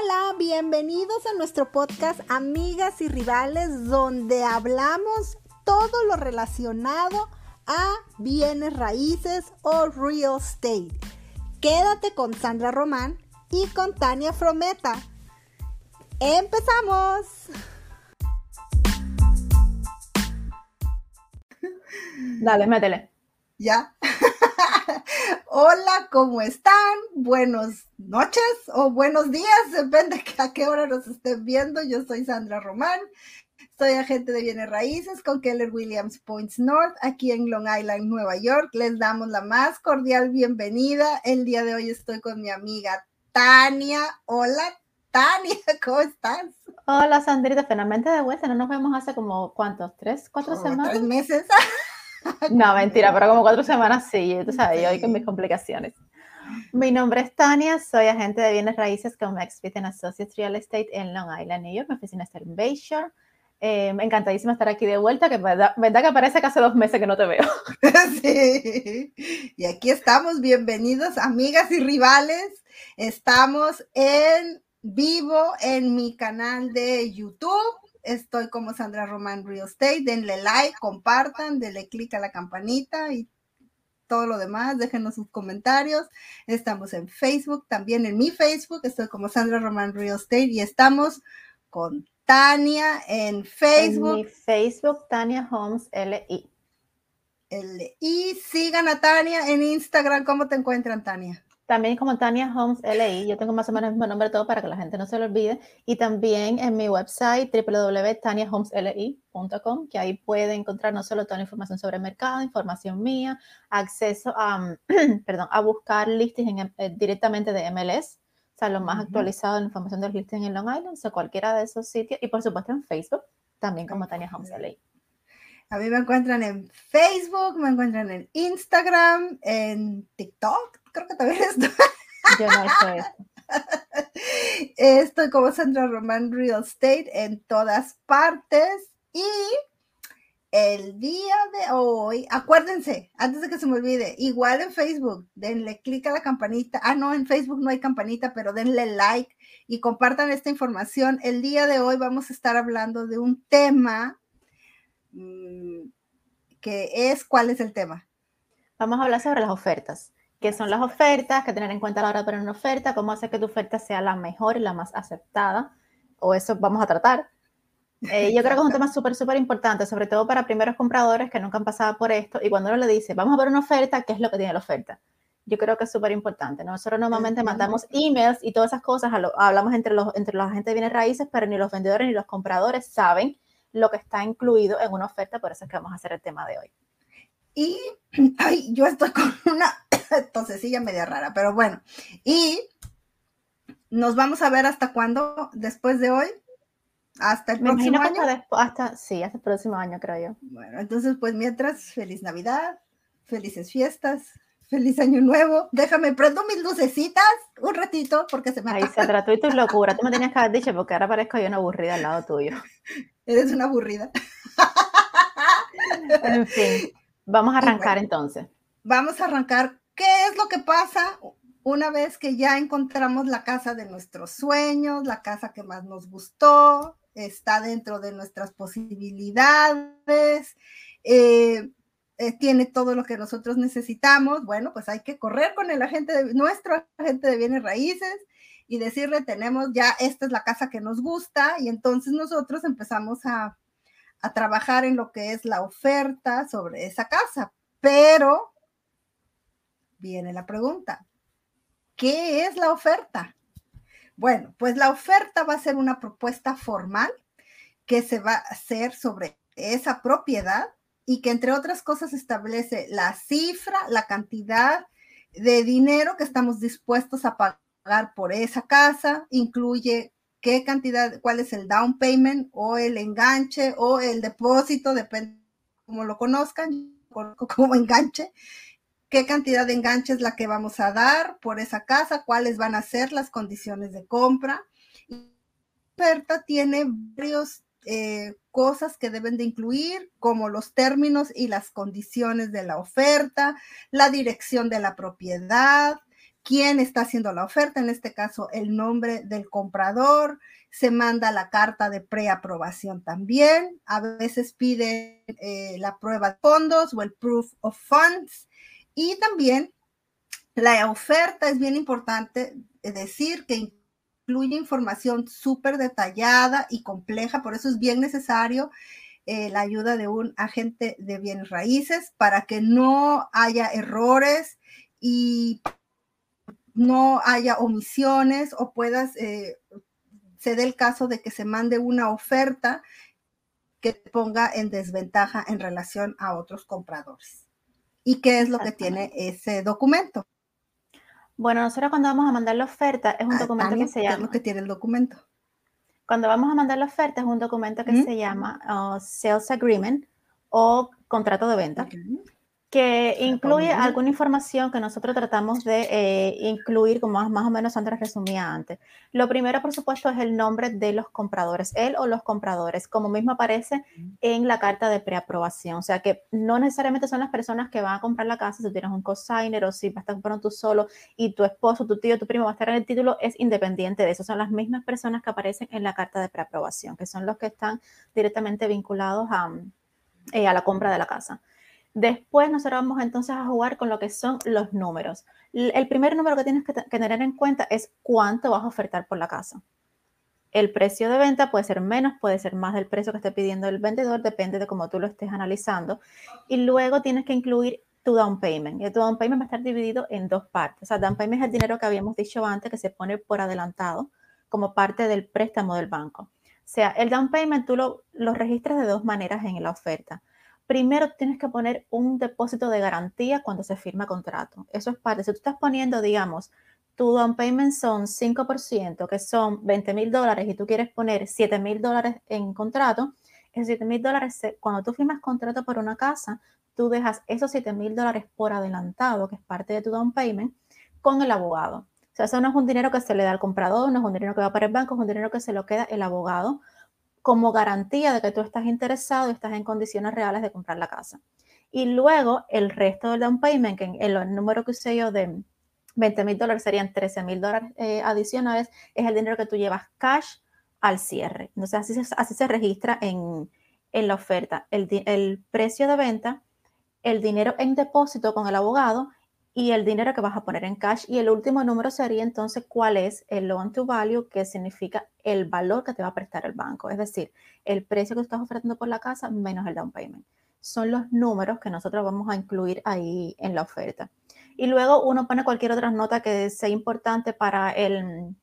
Hola, bienvenidos a nuestro podcast Amigas y Rivales, donde hablamos todo lo relacionado a bienes raíces o real estate. Quédate con Sandra Román y con Tania Frometa. ¡Empezamos! Dale, métele. Ya. Hola, ¿cómo están? Buenas noches o buenos días, depende a qué hora nos estén viendo. Yo soy Sandra Román, soy agente de bienes raíces con Keller Williams Points North, aquí en Long Island, Nueva York. Les damos la más cordial bienvenida. El día de hoy estoy con mi amiga Tania. Hola, Tania, ¿cómo estás? Hola, Sandrita, finalmente de vuelta. No nos vemos hace como, ¿cuántos? ¿Tres, cuatro semanas? Tres meses. No, mentira, pero como cuatro semanas sí, tú sabes, yo hoy con mis complicaciones. Mi nombre es Tania, soy agente de bienes raíces con Expert Associates Real Estate en Long Island, New York. Mi oficina está en Bayshore. Eh, encantadísima estar aquí de vuelta, que verdad, verdad que parece que hace dos meses que no te veo. Sí, y aquí estamos, bienvenidos amigas y rivales. Estamos en vivo en mi canal de YouTube Estoy como Sandra Román Real Estate. Denle like, compartan, denle click a la campanita y todo lo demás. Déjenos sus comentarios. Estamos en Facebook, también en mi Facebook. Estoy como Sandra Román Real Estate y estamos con Tania en Facebook. En mi Facebook, Tania Homes LI. LI. Sigan a Tania en Instagram. ¿Cómo te encuentran, Tania? También como Tania Homes LI, yo tengo más o menos el mismo nombre todo para que la gente no se lo olvide. Y también en mi website www.taniahomesli.com, que ahí puede encontrar no solo toda la información sobre el mercado, información mía, acceso a, perdón, a buscar listings eh, directamente de MLS, o sea, lo más actualizado en la información del listing en Long Island, o cualquiera de esos sitios. Y por supuesto en Facebook, también como Tania Homes LI. A mí me encuentran en Facebook, me encuentran en Instagram, en TikTok, creo que también estoy. Yo no estoy. Estoy como Sandra Román Real Estate en todas partes y el día de hoy, acuérdense, antes de que se me olvide, igual en Facebook, denle clic a la campanita. Ah, no, en Facebook no hay campanita, pero denle like y compartan esta información. El día de hoy vamos a estar hablando de un tema mm, que es, ¿cuál es el tema? Vamos a hablar sobre las ofertas qué son las ofertas, qué tener en cuenta a la hora de poner una oferta, cómo hacer que tu oferta sea la mejor y la más aceptada, o eso vamos a tratar. Eh, yo creo que es un tema súper, súper importante, sobre todo para primeros compradores que nunca han pasado por esto, y cuando uno le dice, vamos a ver una oferta, ¿qué es lo que tiene la oferta? Yo creo que es súper importante. Nosotros normalmente mandamos emails y todas esas cosas, hablamos entre los, entre los agentes de bienes raíces, pero ni los vendedores ni los compradores saben lo que está incluido en una oferta, por eso es que vamos a hacer el tema de hoy. Y ay, yo estoy con una tosecilla media rara, pero bueno. Y nos vamos a ver hasta cuándo, después de hoy. Hasta el próximo año. Hasta, sí, hasta el próximo año, creo yo. Bueno, entonces, pues mientras, feliz Navidad, felices fiestas, feliz año nuevo. Déjame, prendo mis lucecitas un ratito porque se me Ay, se trató y tu locura. Tú me tenías que haber dicho porque ahora parezco yo una aburrida al lado tuyo. Eres una aburrida. en fin. Vamos a arrancar entonces. Vamos a arrancar. ¿Qué es lo que pasa una vez que ya encontramos la casa de nuestros sueños, la casa que más nos gustó, está dentro de nuestras posibilidades, eh, eh, tiene todo lo que nosotros necesitamos? Bueno, pues hay que correr con el agente de nuestro agente de bienes raíces y decirle, tenemos ya, esta es la casa que nos gusta y entonces nosotros empezamos a a trabajar en lo que es la oferta sobre esa casa. Pero viene la pregunta, ¿qué es la oferta? Bueno, pues la oferta va a ser una propuesta formal que se va a hacer sobre esa propiedad y que entre otras cosas establece la cifra, la cantidad de dinero que estamos dispuestos a pagar por esa casa, incluye qué cantidad, cuál es el down payment o el enganche o el depósito, depende cómo lo conozcan, como enganche, qué cantidad de enganche es la que vamos a dar por esa casa, cuáles van a ser las condiciones de compra. La oferta tiene varias eh, cosas que deben de incluir, como los términos y las condiciones de la oferta, la dirección de la propiedad, quién está haciendo la oferta, en este caso el nombre del comprador, se manda la carta de preaprobación también, a veces pide eh, la prueba de fondos o el proof of funds y también la oferta es bien importante decir que incluye información súper detallada y compleja, por eso es bien necesario eh, la ayuda de un agente de bienes raíces para que no haya errores y no haya omisiones o puedas, eh, se dé el caso de que se mande una oferta que ponga en desventaja en relación a otros compradores. ¿Y qué es lo que tiene ese documento? Bueno, nosotros cuando vamos a mandar la oferta es un ah, documento que se llama... ¿Qué es lo que tiene el documento? Cuando vamos a mandar la oferta es un documento que se llama uh, Sales Agreement o contrato de venta que incluye alguna información que nosotros tratamos de eh, incluir, como más, o menos antes resumía antes. Lo primero, por supuesto, es el nombre de los compradores, él o los compradores, como mismo aparece en la carta de preaprobación. O sea que no necesariamente son las personas que van a comprar la casa, si tienes un cosigner o si vas a estar comprando tú solo y tu esposo, tu tío, tu primo va a estar en el título, es independiente de eso. Son las mismas personas que aparecen en la carta de preaprobación, que son los que están directamente vinculados a, eh, a la compra de la casa. Después nosotros vamos entonces a jugar con lo que son los números. El primer número que tienes que, tener en cuenta es cuánto vas a ofertar por la casa. El precio de venta puede ser menos, puede ser más del precio que esté pidiendo el vendedor, depende de cómo tú lo estés analizando. Y luego tienes que incluir tu down payment. Y tu down payment va a estar dividido en dos partes. O sea, down payment es el dinero que habíamos dicho antes que se pone por adelantado como parte del préstamo del banco. O sea, el down payment tú lo, lo registras de dos maneras en la oferta primero tienes que poner un depósito de garantía cuando se firma contrato. Eso es parte. Si tú estás poniendo, digamos, tu down payment son 5%, que son 20 mil dólares, y tú quieres poner 7 mil dólares en contrato, esos 7 mil dólares, cuando tú firmas contrato por una casa, tú dejas esos 7 mil dólares por adelantado, que es parte de tu down payment, con el abogado. O sea, eso no es un dinero que se le da al comprador, no es un dinero que va para el banco, es un dinero que se lo queda el abogado como garantía de que tú estás interesado y estás en condiciones reales de comprar la casa. Y luego el resto del down payment, que en el número que usé yo de 20 mil dólares serían 13 mil dólares eh, adicionales, es el dinero que tú llevas cash al cierre. Entonces así se, así se registra en, la oferta. El, el precio de venta, el dinero en depósito con el abogado y el dinero que vas a poner en cash. Y el último número sería entonces cuál es el loan to value, que significa el valor que te va a prestar el banco. Es decir, el precio que estás ofreciendo por la casa menos el down payment. Son los números que nosotros vamos a incluir ahí en la oferta. Y luego uno pone cualquier otra nota que sea importante para el,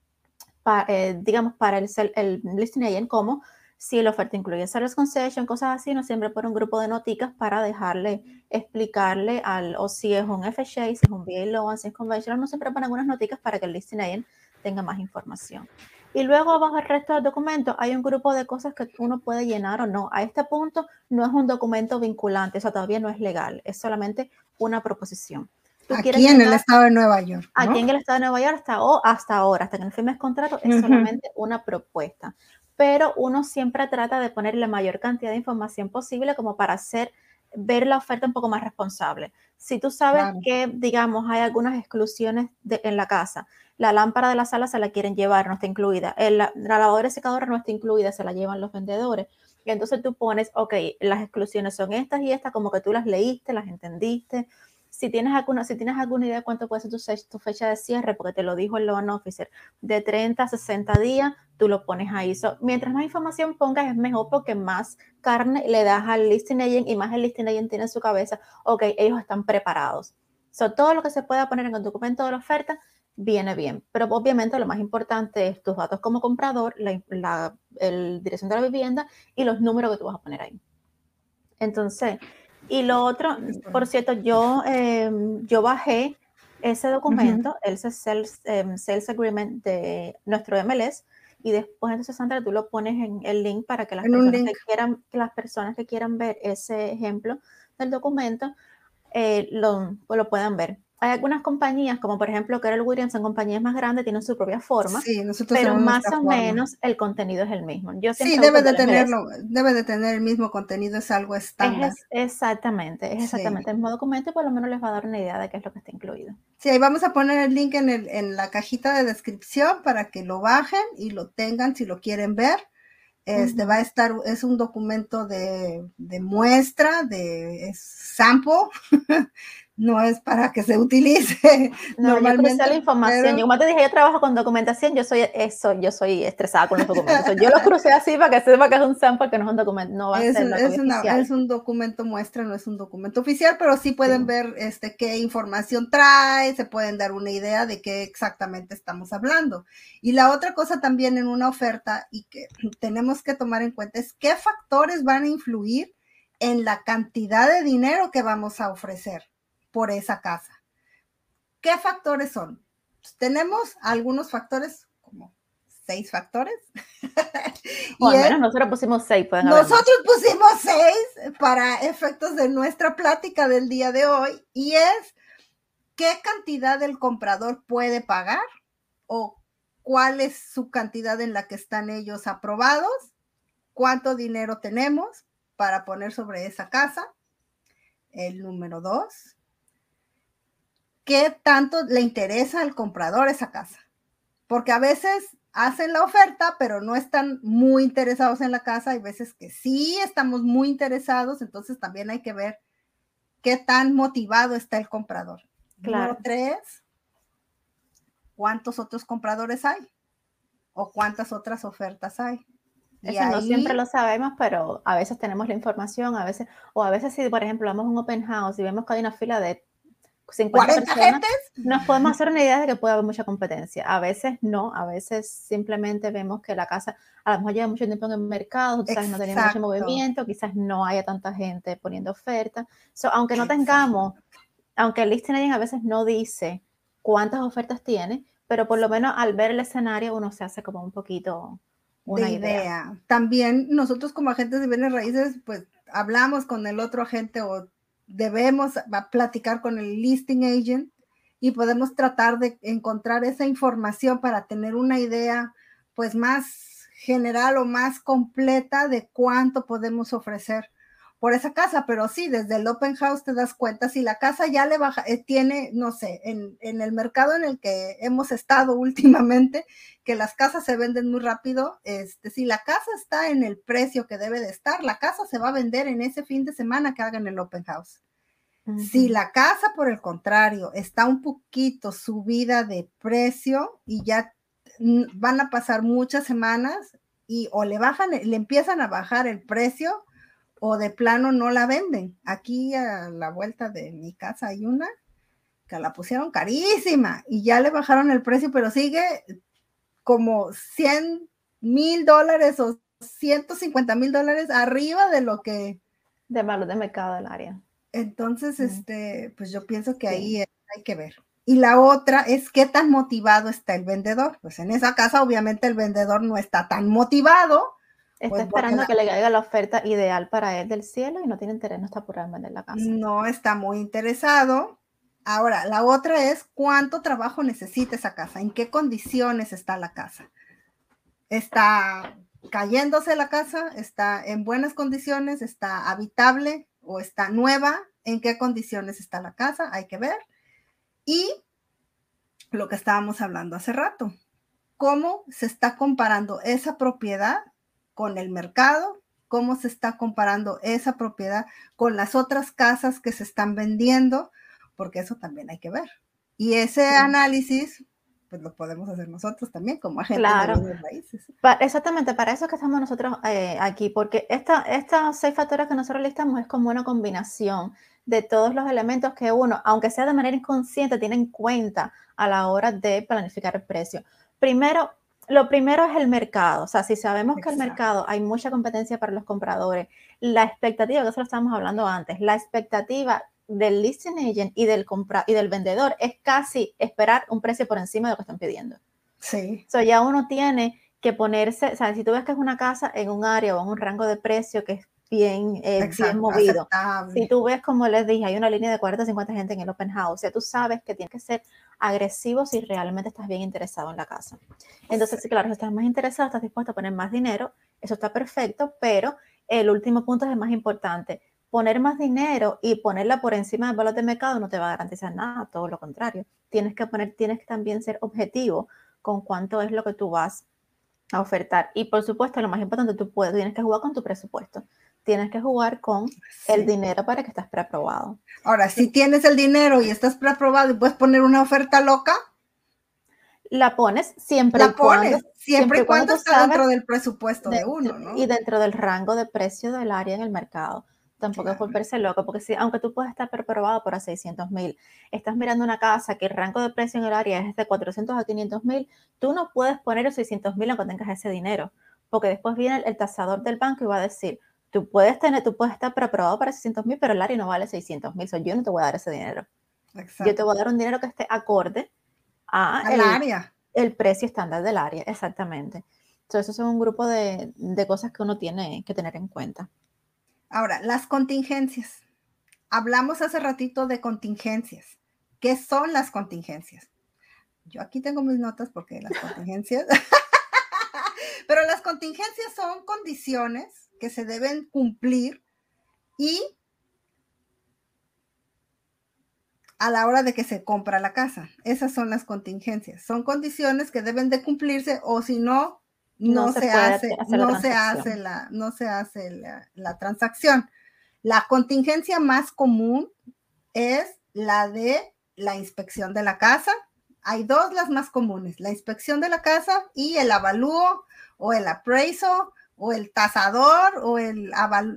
eh, digamos, para el, el listing agent, como si la oferta incluye service concession, cosas así, no siempre por un grupo de noticas para dejarle, explicarle al, o si es un FHA, si es un VA loan, si es conventional, no siempre pone algunas noticas para que el listing agent tenga más información. Y luego abajo el resto del documento hay un grupo de cosas que uno puede llenar o no. A este punto no es un documento vinculante, eso todavía no es legal, es solamente una proposición. Aquí en el estado de Nueva York. Aquí en el estado de Nueva York hasta, o hasta ahora, hasta que no firmes contrato, es solamente una propuesta pero uno siempre trata de poner la mayor cantidad de información posible como para hacer ver la oferta un poco más responsable. Si tú sabes que, digamos, hay algunas exclusiones en la casa, la lámpara de la sala se la quieren llevar, no está incluida, el, la lavadora secadora no está incluida, se la llevan los vendedores. Y entonces tú pones, ok, las exclusiones son estas y estas, como que tú las leíste, las entendiste, si tienes alguna, si tienes alguna idea de cuánto puede ser tu, fecha de cierre, porque te lo dijo el loan officer, de 30 a 60 días, tú lo pones ahí. mientras más información pongas es mejor porque más carne le das al listing agent y más el listing agent tiene en su cabeza, ok, ellos están preparados. So, todo lo que se pueda poner en el documento de la oferta viene bien, pero obviamente lo más importante es tus datos como comprador, la dirección de la vivienda y los números que tú vas a poner ahí. Entonces, y lo otro, por cierto, yo, em, yo bajé ese documento, el sales, em, sales Agreement de nuestro MLS, y después entonces, Sandra, tú lo pones en el link para que las, personas que, quieran, que las personas que quieran ver ese ejemplo del documento eh, lo, pues lo puedan ver hay algunas compañías, como por ejemplo Carol Williams, son compañías más grandes, tienen su propia forma, sí, pero más o menos el contenido es el mismo. Yo sí, debe de, tenerlo, debe de tener el mismo contenido, es algo estándar. exactamente, es exactamente el mismo documento y por lo menos les va a dar una idea de qué es lo que está incluido. Sí, ahí vamos a poner el link en, el, en la cajita de descripción para que lo bajen y lo tengan si lo quieren ver. Este va a estar, es un documento de, de muestra, de sample no es para que se utilice no, normalmente. Yo la información. Yo, como te dije, yo trabajo con documentación, yo soy eso, yo soy estresada con los documentos. yo los crucé así para que sepa que es un sample, que no es un documento, no va a es, ser es, una, es, un documento muestra, no es un documento oficial, pero sí pueden ver este qué información trae, se pueden dar una idea de qué exactamente estamos hablando. Y la otra cosa también en una oferta y que tenemos que tomar en cuenta es qué factores van a influir en la cantidad de dinero que vamos a ofrecer por esa casa. ¿Qué factores son? Pues, tenemos algunos factores, como seis factores. Bueno, nosotros pusimos seis. Nosotros pusimos seis para efectos de nuestra plática del día de hoy y es qué cantidad el comprador puede pagar o cuál es su cantidad en la que están ellos aprobados, cuánto dinero tenemos para poner sobre esa casa. El número dos, qué tanto le interesa al comprador esa casa. Porque a veces hacen la oferta, pero no están muy interesados en la casa. Hay veces que sí estamos muy interesados, entonces también hay que ver qué tan motivado está el comprador. Claro. tres, ¿cuántos otros compradores hay? ¿O cuántas otras ofertas hay? Eso no siempre lo sabemos, pero a veces tenemos la información, a veces, o a veces si, por ejemplo, vamos a un open house y vemos que hay una fila de 50 personas, nos podemos hacer una idea de que puede haber mucha competencia. A veces no, a veces simplemente vemos que la casa a lo mejor lleva mucho tiempo en el mercado, quizás no tiene mucho movimiento, quizás no haya tanta gente poniendo ofertas. aunque no tengamos, aunque el listing a veces no dice cuántas ofertas tiene, pero por lo menos al ver el escenario uno se hace como un poquito una idea. idea. También nosotros como agentes de bienes raíces, pues hablamos con el otro agente o debemos platicar con el listing agent y podemos tratar de encontrar esa información para tener una idea pues más general o más completa de cuánto podemos ofrecer por esa casa, pero sí, desde el open house te das cuenta, si la casa ya le baja, eh, tiene, no sé, en, en, el mercado en el que hemos estado últimamente, que las casas se venden muy rápido, este, si la casa está en el precio que debe de estar, la casa se va a vender en ese fin de semana que hagan el open house. Si la casa, por el contrario, está un poquito subida de precio y ya van a pasar muchas semanas y o le bajan, le empiezan a bajar el precio, o de plano no la venden. Aquí a la vuelta de mi casa hay una que la pusieron carísima y ya le bajaron el precio, pero sigue como 100 mil dólares o 150 mil dólares arriba de lo que... De valor de mercado del área. Entonces, este, pues yo pienso que ahí hay que ver. Y la otra es qué tan motivado está el vendedor. Pues en esa casa, obviamente, el vendedor no está tan motivado Está pues, esperando que le caiga la oferta ideal para él del cielo y no tiene interés, no está en vender la casa. No está muy interesado. Ahora, la otra es cuánto trabajo necesita esa casa, en qué condiciones está la casa. ¿Está cayéndose la casa? ¿Está en buenas condiciones? ¿Está habitable o está nueva? ¿En qué condiciones está la casa? Hay que ver. Y lo que estábamos hablando hace rato, cómo se está comparando esa propiedad con el mercado, cómo se está comparando esa propiedad con las otras casas que se están vendiendo, porque eso también hay que ver. Y ese análisis, pues lo podemos hacer nosotros también como agentes de raíces. exactamente, para eso que estamos nosotros eh, aquí, porque esta, estos seis factores que nosotros listamos es como una combinación de todos los elementos que uno, aunque sea de manera inconsciente, tiene en cuenta a la hora de planificar el precio. Primero, lo primero es el mercado. O sea, si sabemos que el mercado hay mucha competencia para los compradores, la expectativa, que eso lo estábamos hablando antes, la expectativa del listing agent y del, compra y del vendedor es casi esperar un precio por encima de lo que están pidiendo. Sí. So, ya uno tiene que ponerse, o sea, si tú ves que es una casa en un área o en un rango de precio que es bien, eh, bien movido. Si tú ves, como les dije, hay una línea de 40 50 gente en el open house, ya tú sabes que tienes que ser agresivo si realmente estás bien interesado en la casa. Entonces, sí, claro, si estás más interesado, estás dispuesto a poner más dinero, eso está perfecto, pero el último punto es el más importante. Poner más dinero y ponerla por encima del valor de mercado no te va a garantizar nada, todo lo contrario. tienes que poner, tienes que también ser objetivo con cuánto es lo que tú vas a ofertar. Y por supuesto, lo más importante, tú puedes, tienes que jugar con tu presupuesto. Tienes que jugar con el dinero para que estés preaprobado. Ahora, si tienes el dinero y estás preaprobado y puedes poner una oferta loca, la pones siempre la pones, siempre, y cuando, está dentro del presupuesto de, uno, ¿no? Y dentro del rango de precio del área en el mercado. Tampoco es volverse loco, porque si, aunque tú puedes estar preparado por a 600 mil, estás mirando una casa que el rango de precio en el área es de 400 a 500 mil, tú no puedes poner los 600 mil aunque tengas ese dinero, porque después viene el, tasador del banco y va a decir, tú puedes tener, tú puedes estar preparado para 600 mil, pero el área no vale 600 mil, yo no te voy a dar ese dinero. Yo te voy a dar un dinero que esté acorde a el, área. El precio estándar del área, exactamente. Entonces, eso es un grupo de, de cosas que uno tiene que tener en cuenta. Ahora, las contingencias. Hablamos hace ratito de contingencias. ¿Qué son las contingencias? Yo aquí tengo mis notas porque las contingencias, pero las contingencias son condiciones que se deben cumplir y a la hora de que se compra la casa. Esas son las contingencias. Son condiciones que deben de cumplirse o si no, no, se, hace, no se hace la, no se hace la, transacción. La contingencia más común es la de la inspección de la casa. Hay dos las más comunes, la inspección de la casa y el avalúo o el appraisal o el tasador o el,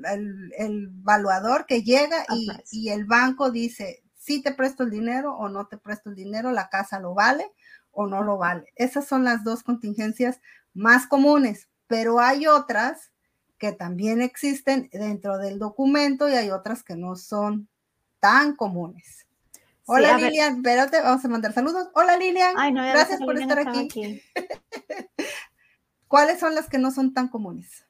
el, evaluador que llega y, y, el banco dice, si te presto el dinero o no te presto el dinero, la casa lo vale o no lo vale. Esas son las dos contingencias más comunes, pero hay otras que también existen dentro del documento y hay otras que no son tan comunes. Hola Lilian, espérate, vamos a mandar saludos. Hola Lilian, gracias por estar aquí. ¿Cuáles son las que no son tan comunes?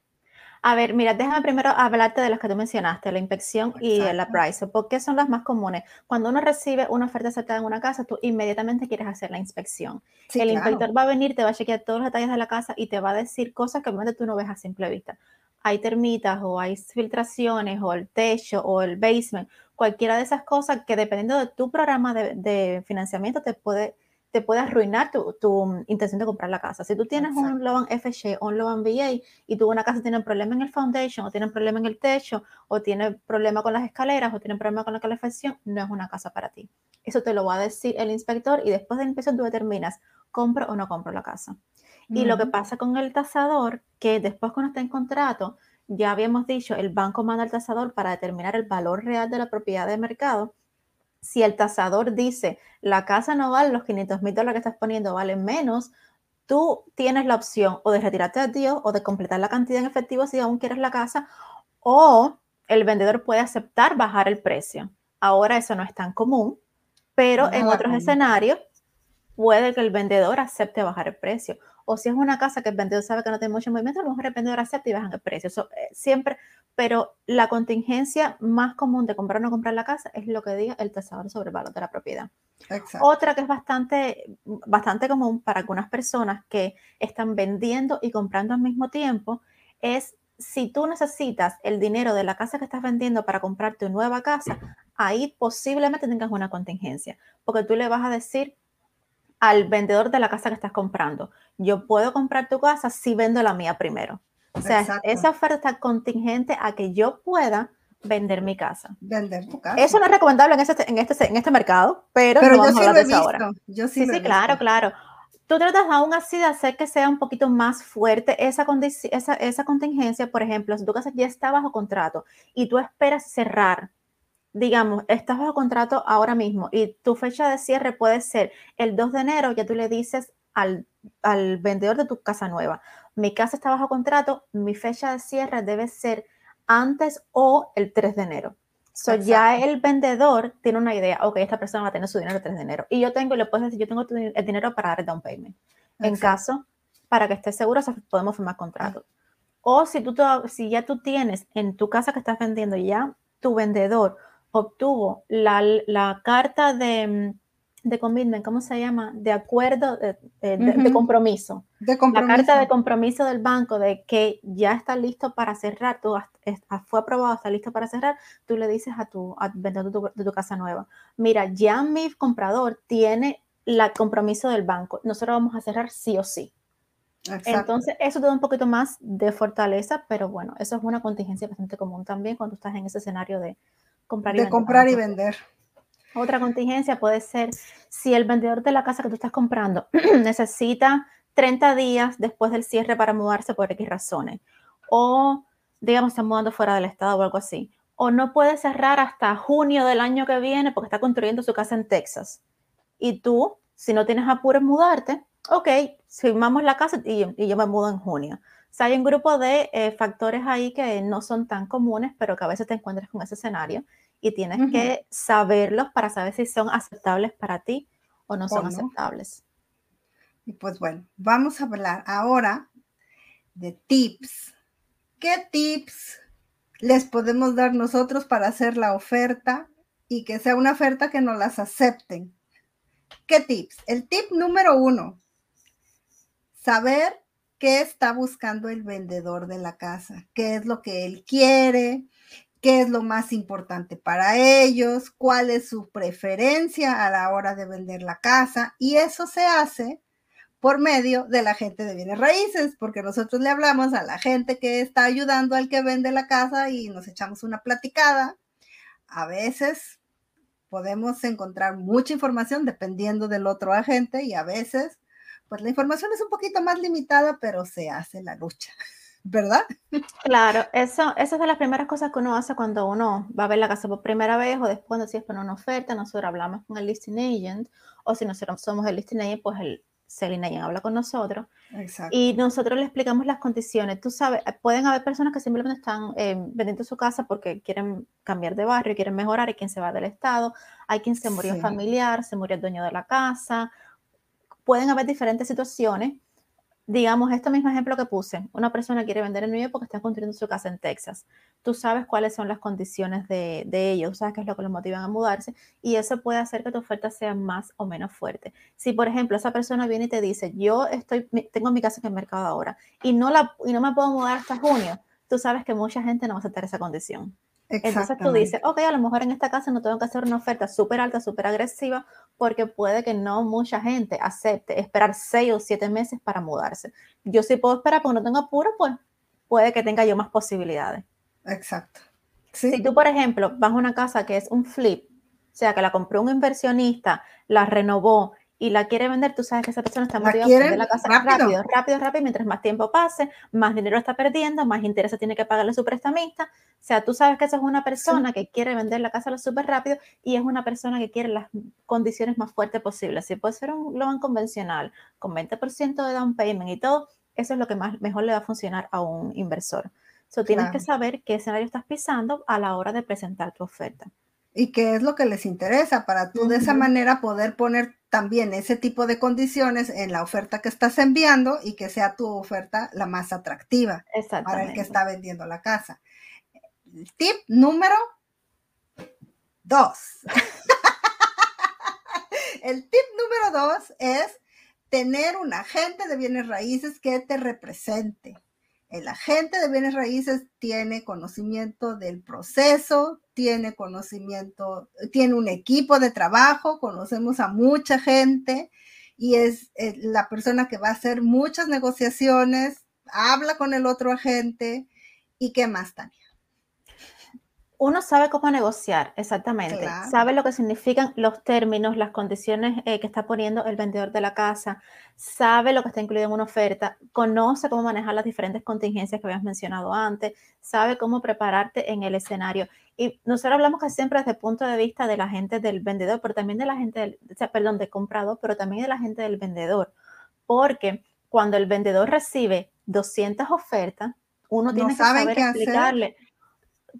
A ver, mira, déjame primero hablarte de las que tú mencionaste, la inspección y el appraisal, porque son las más comunes. Cuando uno recibe una oferta aceptada en una casa, tú inmediatamente quieres hacer la inspección. el inspector va a venir, te va a chequear todos los detalles de la casa y te va a decir cosas que obviamente tú no ves a simple vista. Hay termitas o hay filtraciones o el techo o el basement, cualquiera de esas cosas que dependiendo de tu programa de, de financiamiento te puede te puede arruinar tu, intención de comprar la casa. Si tú tienes un Loan FG o un Loan VA y tú una casa tiene un problema en el foundation o tiene un problema en el techo o tiene problema con las escaleras o tiene un problema con la calefacción, no es una casa para ti. Eso te lo va a decir el inspector y después de la inspección tú determinas compro o no compro la casa. Y lo que pasa con el tasador, que después cuando está en contrato, ya habíamos dicho, el banco manda al tasador para determinar el valor real de la propiedad de mercado si el tasador dice, la casa no vale los 500 mil dólares que estás poniendo, vale menos, tú tienes la opción o de retirarte de Dios o de completar la cantidad en efectivo si aún quieres la casa, o el vendedor puede aceptar bajar el precio. Ahora eso no es tan común, pero en otros escenarios puede que el vendedor acepte bajar el precio. O si es una casa que el vendedor sabe que no tiene mucho movimiento, a lo mejor el vendedor acepta y bajan el precio. Eso, eh, siempre pero la contingencia más común de comprar o no comprar la casa es lo que diga el tasador sobre el valor de la propiedad. Otra que es bastante, bastante común para algunas personas que están vendiendo y comprando al mismo tiempo es si tú necesitas el dinero de la casa que estás vendiendo para comprar tu nueva casa, ahí posiblemente tengas una contingencia, porque tú le vas a decir al vendedor de la casa que estás comprando, yo puedo comprar tu casa si vendo la mía primero. O sea, esa oferta contingente a que yo pueda vender mi casa. Vender tu casa. Eso no es recomendable en este, en este, en este mercado, pero, pero yo sí lo he visto. Ahora. Yo sí, sí, claro, claro. Tú tratas aún así de hacer que sea un poquito más fuerte esa, esa, esa contingencia, por ejemplo, si tu casa ya está bajo contrato y tú esperas cerrar, digamos, estás bajo contrato ahora mismo y tu fecha de cierre puede ser el 2 de enero, ya tú le dices al, al vendedor de tu casa nueva, mi casa está bajo contrato, mi fecha de cierre debe ser antes o el 3 de enero. So ya el vendedor tiene una idea, ok, esta persona va a tener su dinero el 3 de enero. Y yo tengo, le puedes decir, yo tengo el dinero para dar el down payment. En caso, para que estés seguro, podemos firmar contrato. O si, tú, si ya tú tienes en tu casa que estás vendiendo, ya tu vendedor obtuvo la, la carta de, de commitment, ¿cómo se llama? De acuerdo, de, compromiso. de, compromiso. La carta de compromiso del banco de que ya está listo para cerrar, tú fue aprobado, está listo para cerrar, tú le dices a tu vendedor de tu, casa nueva, mira, ya mi comprador tiene el compromiso del banco. Nosotros vamos a cerrar sí o sí. Entonces, eso te da un poquito más de fortaleza, pero bueno, eso es una contingencia bastante común también cuando estás en ese escenario de comprar y de comprar y vender. Otra contingencia puede ser si el vendedor de la casa que tú estás comprando necesita 30 días después del cierre para mudarse por X razones, o digamos, está mudando fuera del estado o algo así, o no puede cerrar hasta junio del año que viene porque está construyendo su casa en Texas. Y tú, si no tienes apuro en mudarte, ok, firmamos la casa y, yo me mudo en junio. O sea, hay un grupo de eh, factores ahí que no son tan comunes, pero que a veces te encuentras con ese escenario y tienes que saberlos para saber si son aceptables para ti o no son aceptables. Y pues bueno, vamos a hablar ahora de tips. ¿Qué tips les podemos dar nosotros para hacer la oferta y que sea una oferta que nos las acepten? ¿Qué tips? El tip número uno, saber qué está buscando el vendedor de la casa, qué es lo que él quiere, qué es lo más importante para ellos, cuál es su preferencia a la hora de vender la casa. Y eso se hace por medio de la gente de bienes raíces, porque nosotros le hablamos a la gente que está ayudando al que vende la casa y nos echamos una platicada. A veces podemos encontrar mucha información dependiendo del otro agente y a veces, pues la información es un poquito más limitada, pero se hace la lucha. ¿verdad? Claro, eso, eso es de las primeras cosas que uno hace cuando uno va a ver la casa por primera vez o después cuando si es para una oferta, nosotros hablamos con el listing agent o si nosotros somos el listing agent, pues el selling agent habla con nosotros Exacto. y nosotros le explicamos las condiciones. Tú sabes, pueden haber personas que simplemente están eh, vendiendo su casa porque quieren cambiar de barrio, quieren mejorar, hay quien se va del estado, hay quien se murió familiar, se murió el dueño de la casa. Pueden haber diferentes situaciones digamos, este mismo ejemplo que puse, una persona quiere vender en New York porque está construyendo su casa en Texas. Tú sabes cuáles son las condiciones de, de ellos, sabes qué es lo que los motivan a mudarse y eso puede hacer que tu oferta sea más o menos fuerte. Si, por ejemplo, esa persona viene y te dice, yo estoy, tengo mi casa en el mercado ahora y no, la, y no me puedo mudar hasta junio, tú sabes que mucha gente no va a aceptar esa condición. Entonces tú dices, ok, a lo mejor en esta casa no tengo que hacer una oferta súper alta, súper agresiva, porque puede que no mucha gente acepte esperar seis o siete meses para mudarse. Yo sí puedo esperar porque no tengo apuro, pues puede que tenga yo más posibilidades. Exacto. Si tú, por ejemplo, vas a una casa que es un flip, o sea, que la compró un inversionista, la renovó y la quiere vender, tú sabes que esa persona está motivada a vender la casa rápido. rápido, rápido, mientras más tiempo pase, más dinero está perdiendo, más interés tiene que pagarle su prestamista. O sea, tú sabes que esa es una persona que quiere vender la casa súper rápido y es una persona que quiere las condiciones más fuertes posibles. Si puede ser un loan convencional con 20% de down payment y todo, eso es lo que más mejor le va a funcionar a un inversor. So, tienes que saber qué escenario estás pisando a la hora de presentar tu oferta y qué es lo que les interesa para tú de esa manera poder poner también ese tipo de condiciones en la oferta que estás enviando y que sea tu oferta la más atractiva para el que está vendiendo la casa. Tip número dos. el tip número dos es tener un agente de bienes raíces que te represente. El agente de bienes raíces tiene conocimiento del proceso, tiene conocimiento, tiene un equipo de trabajo, conocemos a mucha gente y es eh, la persona que va a hacer muchas negociaciones, habla con el otro agente y qué más, Tania uno sabe cómo negociar, exactamente. Sabe lo que significan los términos, las condiciones eh, que está poniendo el vendedor de la casa, sabe lo que está incluido en una oferta, conoce cómo manejar las diferentes contingencias que habías mencionado antes, sabe cómo prepararte en el escenario. Y nosotros hablamos que siempre desde el punto de vista de la gente del vendedor, pero también de la gente, del, perdón, de comprador, pero también de la gente del vendedor. Porque cuando el vendedor recibe 200 ofertas, uno tiene que saber explicarle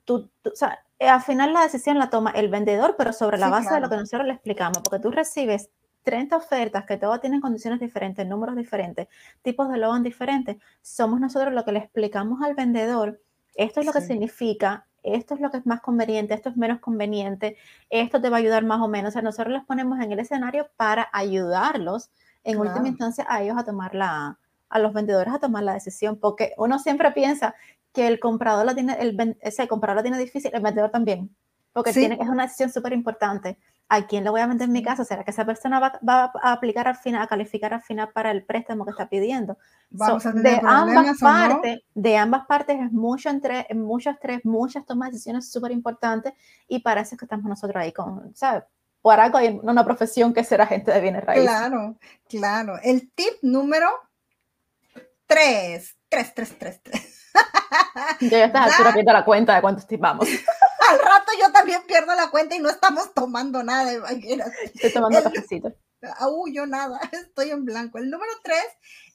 tú, o sea, eh, al final la decisión la toma el vendedor, pero sobre la base de lo que nosotros le explicamos, porque tú recibes 30 ofertas que todas tienen condiciones diferentes, números diferentes, tipos de logan diferentes, somos nosotros lo que le explicamos al vendedor, esto es lo que significa, esto es lo que es más conveniente, esto es menos conveniente, esto te va a ayudar más o menos. O sea, nosotros les ponemos en el escenario para ayudarlos en última instancia a ellos a tomar la, a los vendedores a tomar la decisión, porque uno siempre piensa que el comprador la tiene, el, ese comprador la tiene difícil, el vendedor también, porque tiene, es una decisión súper importante. ¿a quién le voy a vender mi casa? ¿Será que esa persona va, a aplicar al final, a calificar al final para el préstamo que está pidiendo? de ambas partes, de ambas partes es mucho entre, mucho estrés, muchas tomas de decisiones súper importantes y para eso es que estamos nosotros ahí con, ¿sabes? Por algo hay una profesión que será gente de bienes raíces. Claro, claro. El tip número tres, tres, tres, tres, tres. Yo ya a esta altura pierdo la cuenta de cuántos tips vamos. Al rato yo también pierdo la cuenta y no estamos tomando nada de Estoy tomando cafecito. Uh, yo nada, estoy en blanco. El número tres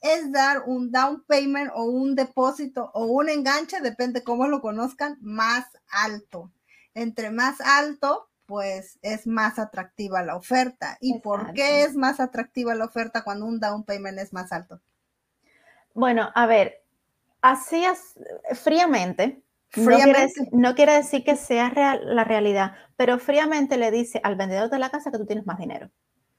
es dar un down payment o un depósito o un enganche, depende cómo lo conozcan, más alto. Entre más alto, pues es más atractiva la oferta. ¿Y por qué es más atractiva la oferta cuando un down payment es más alto? Bueno, a ver, así es fríamente. fríamente. No, quiere, decir que sea real, la realidad, pero fríamente le dice al vendedor de la casa que tú tienes más dinero.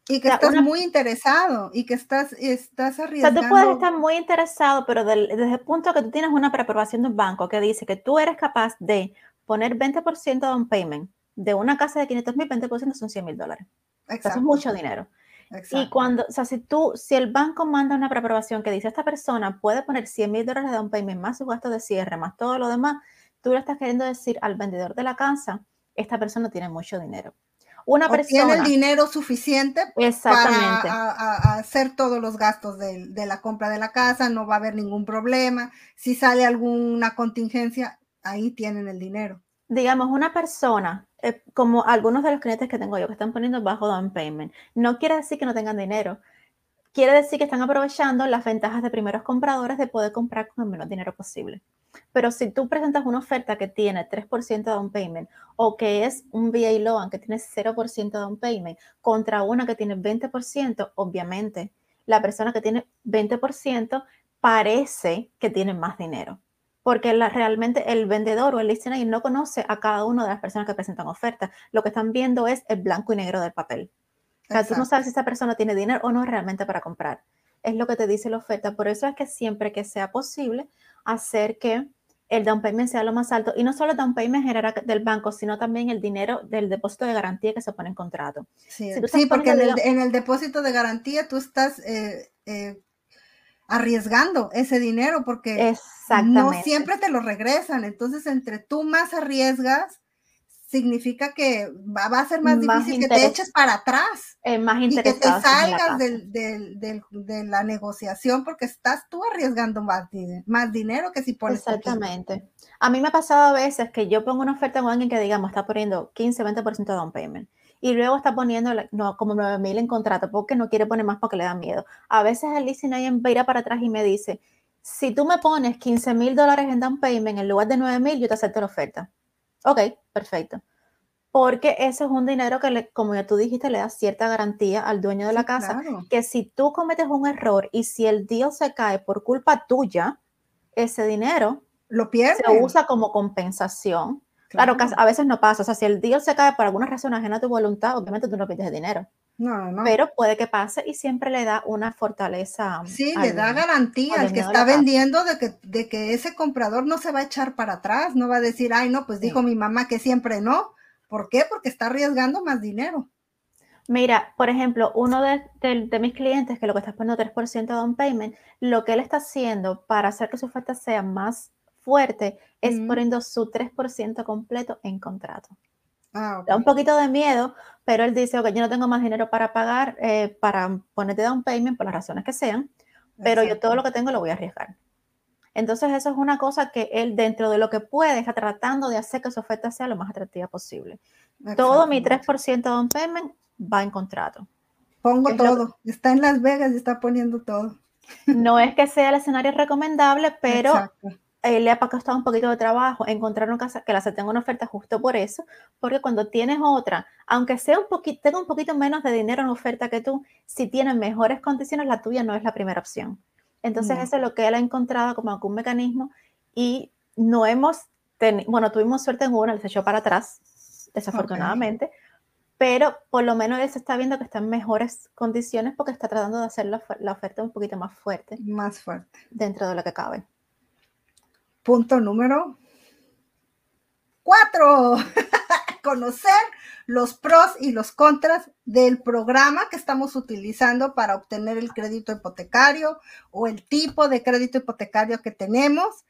Y que estás muy interesado y que estás, estás arriesgando. O sea, tú puedes estar muy interesado, pero desde el punto que tú tienes una preaprobación de un banco que dice que tú eres capaz de poner 20% de un payment de una casa de 500 mil, 20% son 100 mil dólares. Eso es mucho dinero. Y cuando, o sea, si tú, si el banco manda una preaprobación que dice esta persona puede poner 100 mil dólares de un payment más su gasto de cierre, más todo lo demás, tú le estás queriendo decir al vendedor de la casa, esta persona tiene mucho dinero. Una persona tiene el dinero suficiente para hacer todos los gastos de, de, la compra de la casa, no va a haber ningún problema. Si sale alguna contingencia, ahí tienen el dinero. Digamos, una persona eh, como algunos de los clientes que tengo yo que están poniendo bajo down payment, no quiere decir que no tengan dinero. Quiere decir que están aprovechando las ventajas de primeros compradores de poder comprar con el menos dinero posible. Pero si tú presentas una oferta que tiene 3% de down payment o que es un VA loan que tiene 0% de down payment contra una que tiene 20%, obviamente la persona que tiene 20% parece que tiene más dinero porque realmente el vendedor o el listener no conoce a cada una de las personas que presentan ofertas. Lo que están viendo es el blanco y negro del papel. O sea, tú no sabes si esa persona tiene dinero o no realmente para comprar. Es lo que te dice la oferta. Por eso es que siempre que sea posible hacer que el down payment sea lo más alto. Y no solo el down payment general del banco, sino también el dinero del depósito de garantía que se pone en contrato. Sí, porque en el, depósito de garantía tú estás eh, eh, arriesgando ese dinero porque no siempre te lo regresan. Entonces, entre tú más arriesgas, significa que va, a ser más, difícil que te eches para atrás. más y que te salgas de la negociación porque estás tú arriesgando más, más dinero que si pones. Exactamente. A mí me ha pasado a veces que yo pongo una oferta con alguien que, digamos, está poniendo 15, 20% de down payment y luego está poniendo no, como 9 mil en contrato porque no quiere poner más porque le da miedo. A veces el leasing va ir para atrás y me dice, si tú me pones 15 mil dólares en down payment en lugar de 9 mil, yo te acepto la oferta. Ok, perfecto. Porque ese es un dinero que, le, como ya tú dijiste, le da cierta garantía al dueño de la casa, que si tú cometes un error y si el deal se cae por culpa tuya, ese dinero lo pierde. Se usa como compensación Claro, a veces no pasa. O sea, si el deal se cae por alguna razón ajena a tu voluntad, obviamente tú no pides dinero. No, no. Pero puede que pase y siempre le da una fortaleza. Sí, le da garantía al que está vendiendo de que, de que ese comprador no se va a echar para atrás, no va a decir, ay, no, pues dijo mi mamá que siempre no. ¿Por qué? Porque está arriesgando más dinero. Mira, por ejemplo, uno de, de, mis clientes que lo que está poniendo 3% de down payment, lo que él está haciendo para hacer que su oferta sea más fuerte es poniendo su 3% completo en contrato. Ah, Da un poquito de miedo, pero él dice, ok, yo no tengo más dinero para pagar, eh, para ponerte down payment por las razones que sean, pero yo todo lo que tengo lo voy a arriesgar. Entonces eso es una cosa que él dentro de lo que puede está tratando de hacer que su oferta sea lo más atractiva posible. Todo mi 3% de down payment va en contrato. Pongo todo. Está en Las Vegas y está poniendo todo. No es que sea el escenario recomendable, pero eh, le ha costado un poquito de trabajo encontrar una casa que la tenga una oferta justo por eso, porque cuando tienes otra, aunque sea un poquito, tenga un poquito menos de dinero en oferta que tú, si tiene mejores condiciones, la tuya no es la primera opción. Entonces, eso es lo que él ha encontrado como algún mecanismo y no hemos, tenido, bueno, tuvimos suerte en una, se echó para atrás, desafortunadamente, pero por lo menos él se está viendo que está en mejores condiciones porque está tratando de hacer la, la oferta un poquito más fuerte. Más fuerte. Dentro de lo que cabe. Punto número cuatro. conocer los pros y los contras del programa que estamos utilizando para obtener el crédito hipotecario o el tipo de crédito hipotecario que tenemos,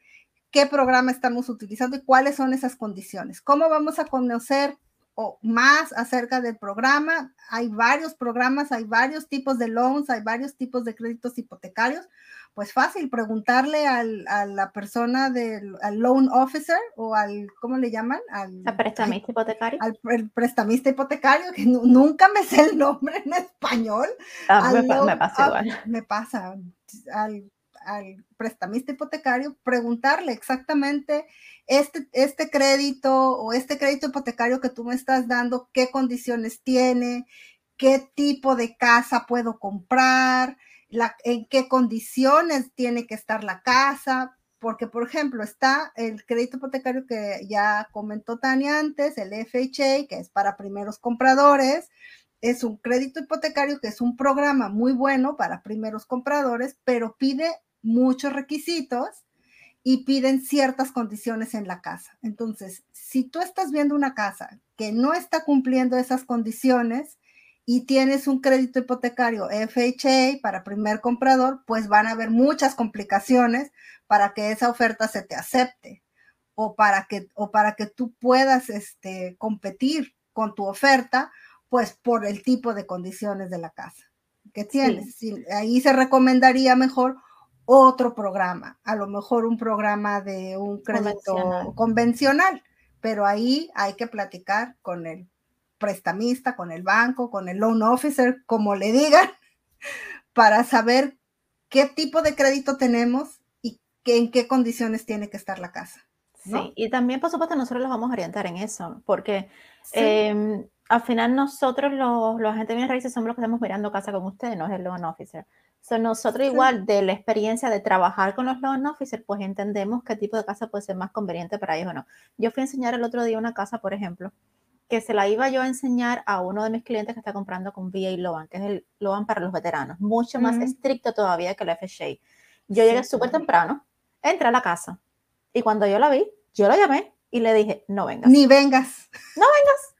qué programa estamos utilizando y cuáles son esas condiciones. ¿Cómo vamos a conocer o más acerca del programa. Hay varios programas, hay varios tipos de loans, hay varios tipos de créditos hipotecarios. Pues fácil, preguntarle al, a la persona del loan officer o al, ¿cómo le llaman? Al prestamista hipotecario. Al prestamista hipotecario, que nunca me sé el nombre en español. Ah, me, me, pasa igual. Me pasa. Al al prestamista hipotecario, preguntarle exactamente este, este crédito o este crédito hipotecario que tú me estás dando, qué condiciones tiene, qué tipo de casa puedo comprar, la, en qué condiciones tiene que estar la casa, porque por ejemplo está el crédito hipotecario que ya comentó Tania antes, el FHA, que es para primeros compradores, es un crédito hipotecario que es un programa muy bueno para primeros compradores, pero pide muchos requisitos y piden ciertas condiciones en la casa. Entonces, si tú estás viendo una casa que no está cumpliendo esas condiciones y tienes un crédito hipotecario FHA para primer comprador, pues van a haber muchas complicaciones para que esa oferta se te acepte o para que, o para que tú puedas este, competir con tu oferta, pues por el tipo de condiciones de la casa que tienes. ahí se recomendaría mejor otro programa, a lo mejor un programa de un crédito convencional. pero ahí hay que platicar con el prestamista, con el banco, con el loan officer, como le digan, para saber qué tipo de crédito tenemos y en qué condiciones tiene que estar la casa. Sí, y también, por supuesto, nosotros los vamos a orientar en eso, porque em, al final nosotros, los, los agentes de raíces, somos los que estamos mirando casa con ustedes, no es el loan officer nosotros igual de la experiencia de trabajar con los loan officers, pues entendemos qué tipo de casa puede ser más conveniente para ellos o no. Yo fui a enseñar el otro día una casa, por ejemplo, que se la iba yo a enseñar a uno de mis clientes que está comprando con VA Loan, que es el Loan para los veteranos, mucho más estricto todavía que el FHA. Yo llegué súper temprano, entré a la casa y cuando yo la vi, yo la llamé y le dije, no vengas. Ni vengas. No vengas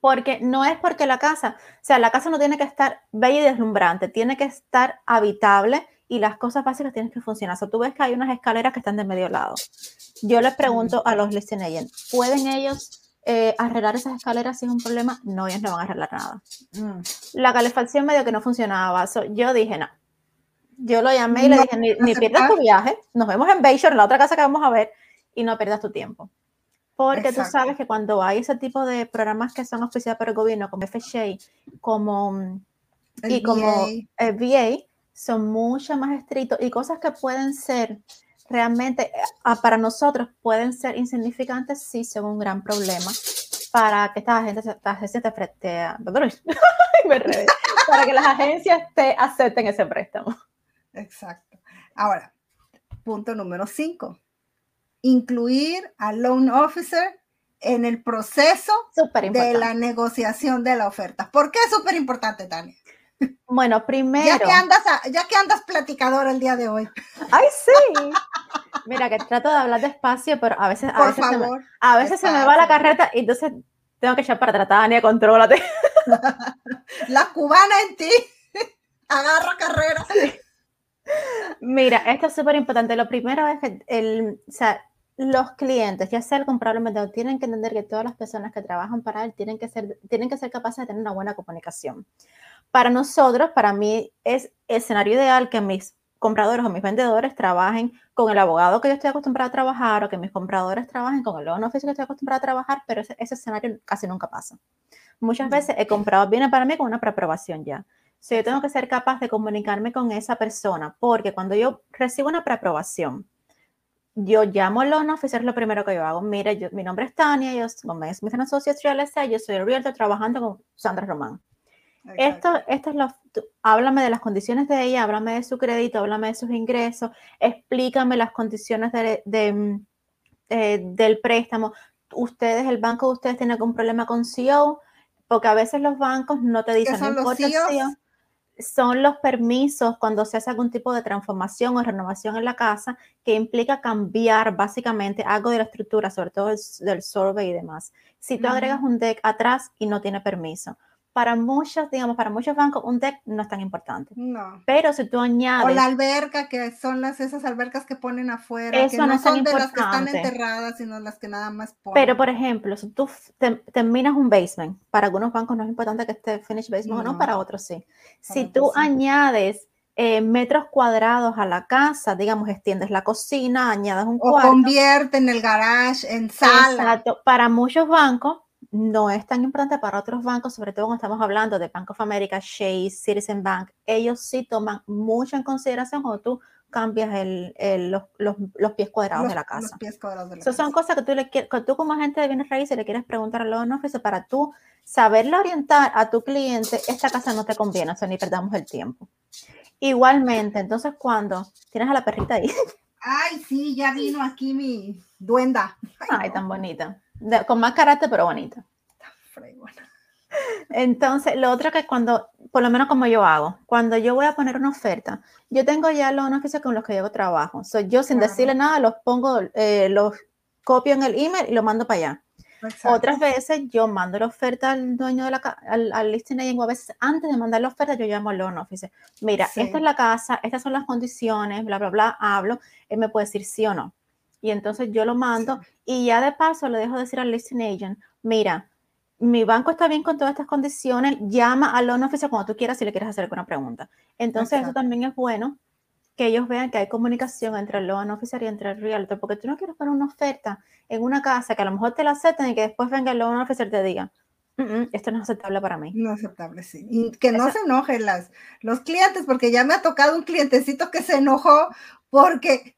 porque no es porque la casa, o sea, la casa no tiene que estar bella y deslumbrante, tiene que estar habitable y las cosas básicas tienen que funcionar. O sea, tú ves que hay unas escaleras que están de medio lado. Yo les pregunto a los listing agents, ¿pueden ellos eh, arreglar esas escaleras si es un problema? No, ellos no van a arreglar nada. Mm. La calefacción medio que no funcionaba. yo dije, no. Yo lo llamé y le dije, ni, pierdas tu viaje, nos vemos en Bayshore, en la otra casa que vamos a ver, y no pierdas tu tiempo. Porque tú sabes que cuando hay ese tipo de programas que son oficiales por el gobierno, como FHA, como, y como el VA, son mucho más estrictos y cosas que pueden ser realmente, eh, para nosotros, pueden ser insignificantes, sí son un gran problema para que estas agencias, te, para que las agencias te acepten ese préstamo. Exacto. Ahora, punto número cinco incluir al loan officer en el proceso de la negociación de la oferta. ¿Por qué es súper importante, Tania? Bueno, primero. Ya que, andas ya que andas platicador el día de hoy. ¡Ay, sí! Mira, que trato de hablar despacio, pero a veces, a veces, se, me, a veces se me va la carreta y entonces tengo que echar para atrás, Tania, contrólate. La cubana en ti. Agarra carrera. Mira, esto es súper importante. Lo primero es que el, o sea, los clientes, ya sea el comprador o el vendedor, tienen que entender que todas las personas que trabajan para él tienen que ser, tienen que ser capaces de tener una buena comunicación. Para nosotros, para mí, es escenario ideal que mis compradores o mis vendedores trabajen con el abogado que yo estoy acostumbrado a trabajar o que mis compradores trabajen con el loan officer que estoy acostumbrado a trabajar, pero ese, escenario casi nunca pasa. Muchas veces el comprador viene para mí con una preaprobación ya. Si yo tengo que ser capaz de comunicarme con esa persona, porque cuando yo recibo una preaprobación, yo llamo al loan officer, lo primero que yo hago. Mira, yo, mi nombre es Tania, yo soy Smith Associates Real Estate, yo soy el realtor trabajando con Sandra Román. Esto, esto es lo, háblame de las condiciones de ella, háblame de su crédito, háblame de sus ingresos, explícame las condiciones de, de, eh, del préstamo. Ustedes, el banco de ustedes tiene algún problema con CEO, porque a veces los bancos no te dicen, no importa CEO son los permisos cuando se hace algún tipo de transformación o renovación en la casa que implica cambiar básicamente algo de la estructura, sobre todo del survey y demás. Si tú agregas un deck atrás y no tiene permiso, para muchos, digamos, para muchos bancos, un deck no es tan importante. No. Pero si tú añades. O la alberca, que son las esas albercas que ponen afuera, que no, son de las que están enterradas, sino las que nada más ponen. Pero, por ejemplo, si tú terminas un basement, para algunos bancos no es importante que esté finish basement o no, para otros sí. si tú añades eh, metros cuadrados a la casa, digamos, extiendes la cocina, añades un cuarto. O convierten el garage en sala. Exacto. Para muchos bancos no es tan importante para otros bancos, sobre todo cuando estamos hablando de Bank of America, Chase, Citizen Bank. Ellos sí toman mucho en consideración cuando tú cambias los, pies cuadrados de la casa. Los pies cuadrados de la casa. Son cosas que tú, le, que tú como agente de bienes raíces le quieres preguntar al loan officer para tú saberle orientar a tu cliente, esta casa no te conviene, o sea, ni perdamos el tiempo. Igualmente, entonces cuando tienes a la perrita ahí. Ay, sí, ya vino aquí mi duenda. Ay tan bonita con más carácter, pero bonita. Entonces, lo otro que cuando, por lo menos como yo hago, cuando yo voy a poner una oferta, yo tengo ya los oficios con los que yo trabajo. So, yo sin decirle nada, los pongo, eh, los copio en el email y lo mando para allá. Otras veces yo mando la oferta al dueño de la al, al listing agent o a veces antes de mandar la oferta yo llamo al loan officer. Mira, esta es la casa, estas son las condiciones, bla, bla, bla, hablo, él me puede decir sí o no y entonces yo lo mando y ya de paso le dejo decir al listing agent, mira, mi banco está bien con todas estas condiciones, llama al loan officer cuando tú quieras si le quieres hacer alguna pregunta. Entonces eso también es bueno que ellos vean que hay comunicación entre el loan officer y entre el realtor, porque tú no quieres poner una oferta en una casa que a lo mejor te la acepten y que después venga el loan officer y te diga, mm, mm, esto no es aceptable para mí. No aceptable, sí. Y que no se enojen las, los clientes, porque ya me ha tocado un clientecito que se enojó porque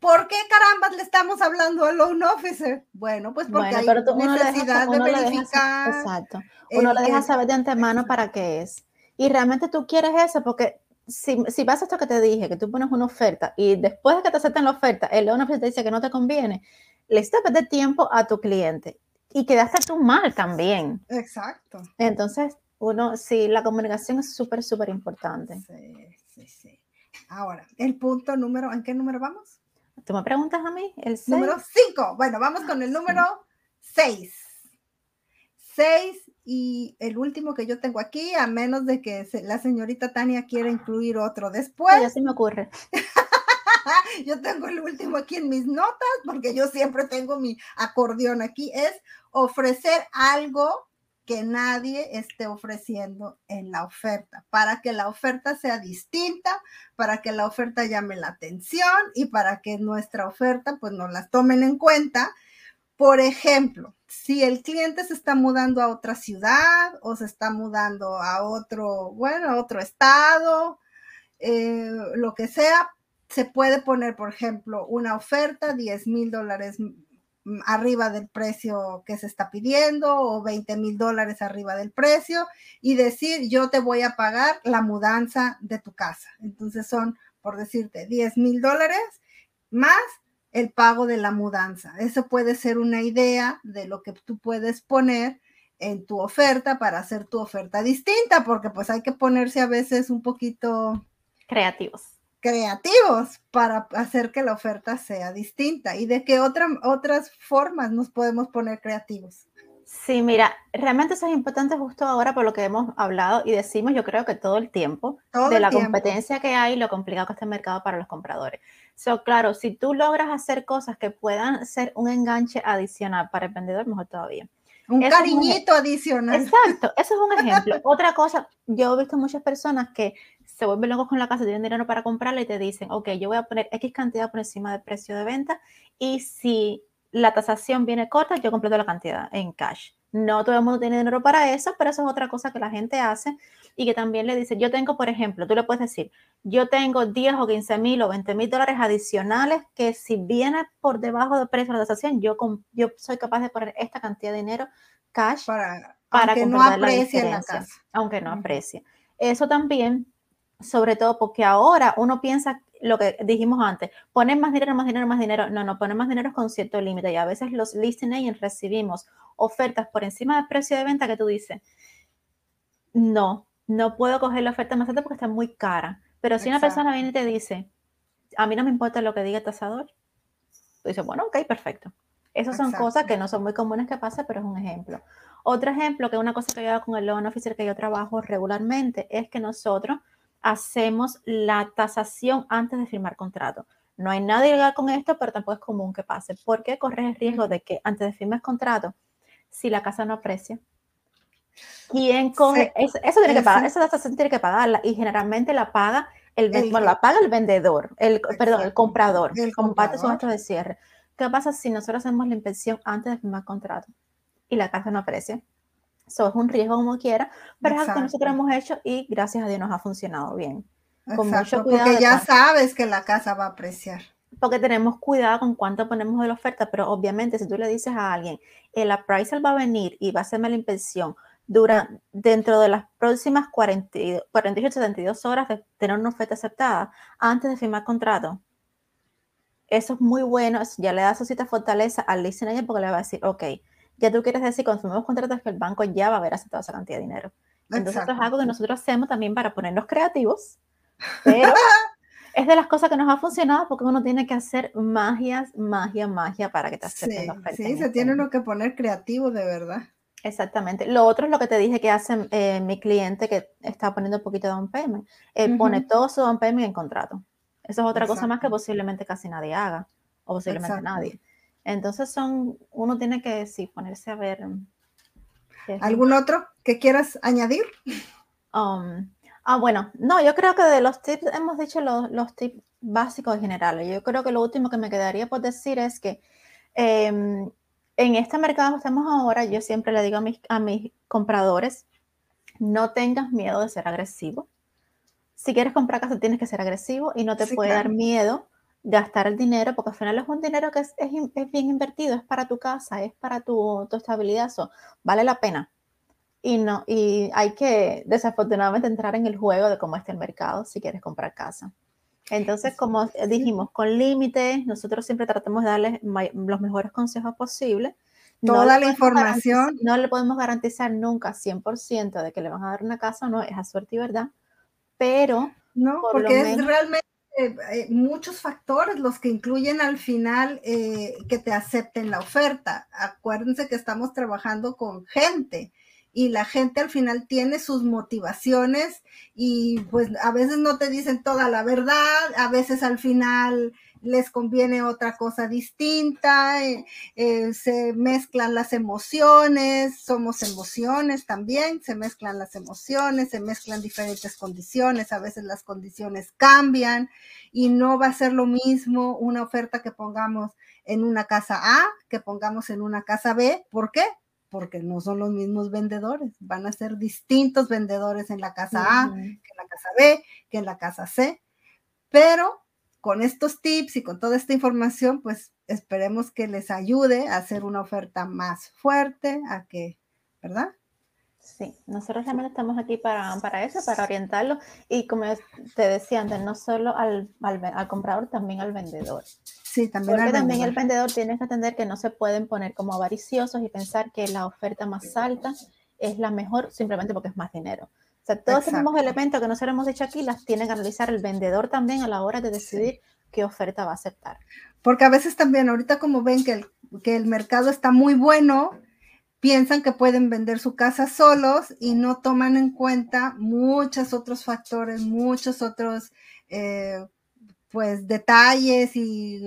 ¿Por qué carambas le estamos hablando al loan officer? Bueno, pues porque hay necesidad de verificar. exacto. Uno le deja saber de antemano para qué es. Y realmente tú quieres eso porque si, si vas a esto que te dije, que tú pones una oferta y después de que te acepten la oferta, el loan officer te dice que no te conviene, le estás perder tiempo a tu cliente y quedaste tú mal también. Exacto. Entonces, uno, sí, la comunicación es súper, súper importante. Sí, sí, sí. Ahora, el punto número, ¿en qué número vamos? ¿Tú me preguntas a mí? El Número 5. Bueno, vamos con el número 6. 6 y el último que yo tengo aquí, a menos de que la señorita Tania quiera incluir otro después. Ya se me ocurre. yo tengo el último aquí en mis notas, porque yo siempre tengo mi acordeón aquí, es ofrecer algo que nadie esté ofreciendo en la oferta, para que la oferta sea distinta, para que la oferta llame la atención y para que nuestra oferta pues nos la tomen en cuenta. Por ejemplo, si el cliente se está mudando a otra ciudad o se está mudando a otro, bueno, a otro estado, eh, lo que sea, se puede poner, por ejemplo, una oferta, 10 mil dólares arriba del precio que se está pidiendo o 20 mil dólares arriba del precio y decir yo te voy a pagar la mudanza de tu casa. Entonces son, por decirte, 10 mil dólares más el pago de la mudanza. Eso puede ser una idea de lo que tú puedes poner en tu oferta para hacer tu oferta distinta, porque pues hay que ponerse a veces un poquito creativos creativos para hacer que la oferta sea distinta y de qué otra, otras formas nos podemos poner creativos. Sí, mira, realmente eso es importante justo ahora por lo que hemos hablado y decimos, yo creo que todo el tiempo, de la competencia que hay y lo complicado que está el mercado para los compradores. So, claro, si tú logras hacer cosas que puedan ser un enganche adicional para el vendedor, mejor todavía. Un cariñito adicional. Exacto, eso es un ejemplo. Otra cosa, yo he visto muchas personas que se vuelven locos con la casa, tienen dinero para comprarla y te dicen, ok, yo voy a poner X cantidad por encima del precio de venta y si la tasación viene corta, yo completo la cantidad en cash. No todo el mundo tiene dinero para eso, pero eso es otra cosa que la gente hace y que también le dice, yo tengo, por ejemplo, tú le puedes decir, yo tengo 10 o 15 mil o 20 mil dólares adicionales que si viene por debajo del precio de la tasación, yo, yo soy capaz de poner esta cantidad de dinero cash para, para que no aprecie la, casa. Aunque no aprecie. Eso también sobre todo porque ahora uno piensa lo que dijimos antes, poner más dinero, más dinero, más dinero. No, no, poner más dinero con cierto límite. Y a veces los listing recibimos ofertas por encima del precio de venta que tú dices, no, no puedo coger la oferta más alta porque está muy cara. Pero si una persona viene y te dice, a mí no me importa lo que diga el tasador, tú dices, bueno, ok, perfecto. Esas son cosas que no son muy comunes que pasen, pero es un ejemplo. Otro ejemplo, que es una cosa que yo hago con el loan officer que yo trabajo regularmente, es que nosotros hacemos la tasación antes de firmar contrato. No hay nada ilegal con esto, pero tampoco es común que pase. ¿Por qué corres el riesgo de que antes de firmar contrato, si la casa no aprecia, ¿quién coge? eso, tiene que pagar, esa tasación tiene que pagarla y generalmente la paga el, bueno, la paga el vendedor, el, perdón, el comprador, el como parte de su de cierre. ¿Qué pasa si nosotros hacemos la inspección antes de firmar contrato y la casa no aprecia? Eso es un riesgo como quiera, pero es algo que nosotros hemos hecho y gracias a Dios nos ha funcionado bien. Con mucho cuidado porque ya sabes que la casa va a apreciar. Porque tenemos cuidado con cuánto ponemos de la oferta, pero obviamente si tú le dices a alguien, el appraisal va a venir y va a hacerme la inspección dura, dentro de las próximas 40, 48 72 horas de tener una oferta aceptada antes de firmar contrato. Eso es muy bueno, ya le da su cita fortaleza al listener porque le va a decir, ok, ya tú quieres decir cuando firmamos contratos que el banco ya va a haber aceptado esa cantidad de dinero. Entonces, eso es algo que nosotros hacemos también para ponernos creativos, pero es de las cosas que nos ha funcionado porque uno tiene que hacer magias, magia, magia para que te acepten oferta. Sí, se este tiene uno que poner creativo de verdad. Exactamente. Lo otro es lo que te dije que hace eh, mi cliente que está poniendo un poquito de down payment. Él pone todo su down payment en contrato. Eso es otra cosa más que posiblemente casi nadie haga, o posiblemente nadie. Entonces son, uno tiene que sí, ponerse a ver. ¿Algún otro que quieras añadir? Um, ah, bueno, no, yo creo que de los tips, hemos dicho los, los tips básicos y generales. Yo creo que lo último que me quedaría por decir es que em, en este mercado que estamos ahora, yo siempre le digo a mis, a mis compradores, no tengas miedo de ser agresivo. Si quieres comprar casa, tienes que ser agresivo y no te puede dar miedo gastar el dinero, porque al final es un dinero que es, es, bien invertido, es para tu casa, es para tu, tu estabilidad, eso vale la pena. Y, no, y hay que desafortunadamente entrar en el juego de cómo está el mercado si quieres comprar casa. Entonces, como dijimos, con límites, nosotros siempre tratamos de darles los mejores consejos posibles. Toda la información. No le podemos garantizar nunca 100% de que le van a dar una casa, no, es a suerte y verdad, pero... No, porque es realmente eh, muchos factores los que incluyen al final eh, que te acepten la oferta. Acuérdense que estamos trabajando con gente y la gente al final tiene sus motivaciones y pues a veces no te dicen toda la verdad, a veces al final les conviene otra cosa distinta, eh, eh, se mezclan las emociones, somos emociones también, se mezclan las emociones, se mezclan diferentes condiciones, a veces las condiciones cambian y no va a ser lo mismo una oferta que pongamos en una casa A que pongamos en una casa B. ¿Por qué? Porque no son los mismos vendedores, van a ser distintos vendedores en la casa A, que en la casa B, que en la casa C, pero con estos tips y con toda esta información, pues esperemos que les ayude a hacer una oferta más fuerte, a que, ¿verdad? Sí, nosotros realmente estamos aquí para, para eso, para orientarlo y como te decía antes, no solo al, al, comprador, también al vendedor. Sí, también Porque también el vendedor tiene que entender que no se pueden poner como avariciosos y pensar que la oferta más alta es la mejor simplemente porque es más dinero. O sea, todos esos mismos elementos que nosotros hemos dicho aquí las tiene que analizar el vendedor también a la hora de decidir qué oferta va a aceptar. Porque a veces también, ahorita como ven que el, que el mercado está muy bueno, piensan que pueden vender su casa solos y no toman en cuenta muchos otros factores, muchos otros eh, pues detalles y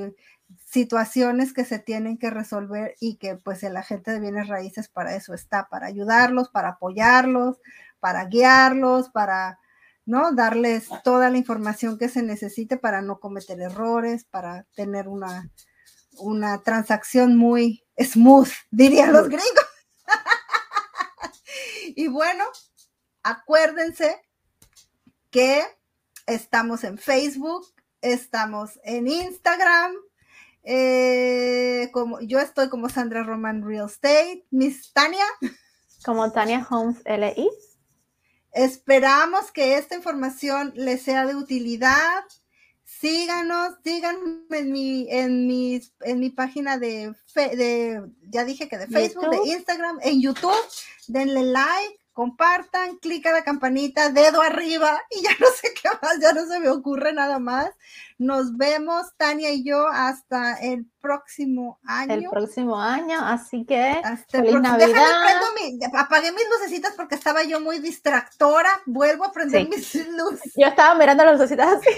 situaciones que se tienen que resolver y que pues el agente de bienes raíces para eso está, para ayudarlos, para apoyarlos, para guiarlos, para ¿no? darles toda la información que se necesite para no cometer errores, para tener una, una transacción muy smooth, dirían los gringos. y bueno, acuérdense que estamos en Facebook, estamos en Instagram. Eh, como, yo estoy como Sandra Roman Real Estate. Miss Tania. Como Tania Homes LI. Esperamos que esta información les sea de utilidad síganos, síganme en mi, en mi, en mi página de, de, ya dije que de Facebook, de Instagram, en YouTube, denle like, compartan, clic a la campanita, dedo arriba y ya no sé qué más, ya no se me ocurre nada más. Nos vemos, Tania y yo, hasta el próximo año. El próximo año, así que hasta feliz Navidad. Mi, apagué mis lucecitas porque estaba yo muy distractora. Vuelvo a prender mis luces. Yo estaba mirando las lucecitas así.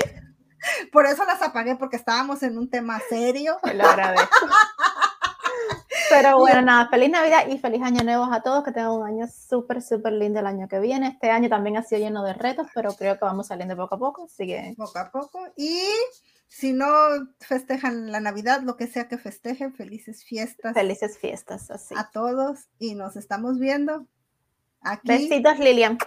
Por eso las apagué porque estábamos en un tema serio. Lo agradezco. Pero bueno, nada, feliz Navidad y feliz Año Nuevo a todos, que tengan un año súper, súper lindo el año que viene. Este año también ha sido lleno de retos, pero creo que vamos saliendo poco a poco, así que... Poco a poco. Y si no festejan la Navidad, lo que sea que festejen, felices fiestas. Felices fiestas, así. A todos y nos estamos viendo aquí. Besitos, Lilian.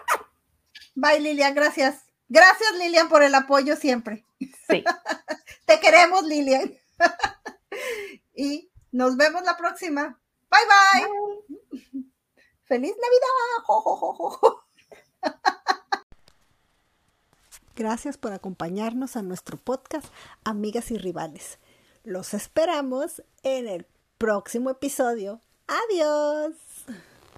Bye, Lilian, gracias. Gracias, Lilian, por el apoyo siempre. Sí. Te queremos, Lilian. y nos vemos la próxima. Bye bye. Feliz Navidad. Gracias por acompañarnos a nuestro podcast Amigas y Rivales. Los esperamos en el próximo episodio. Adiós.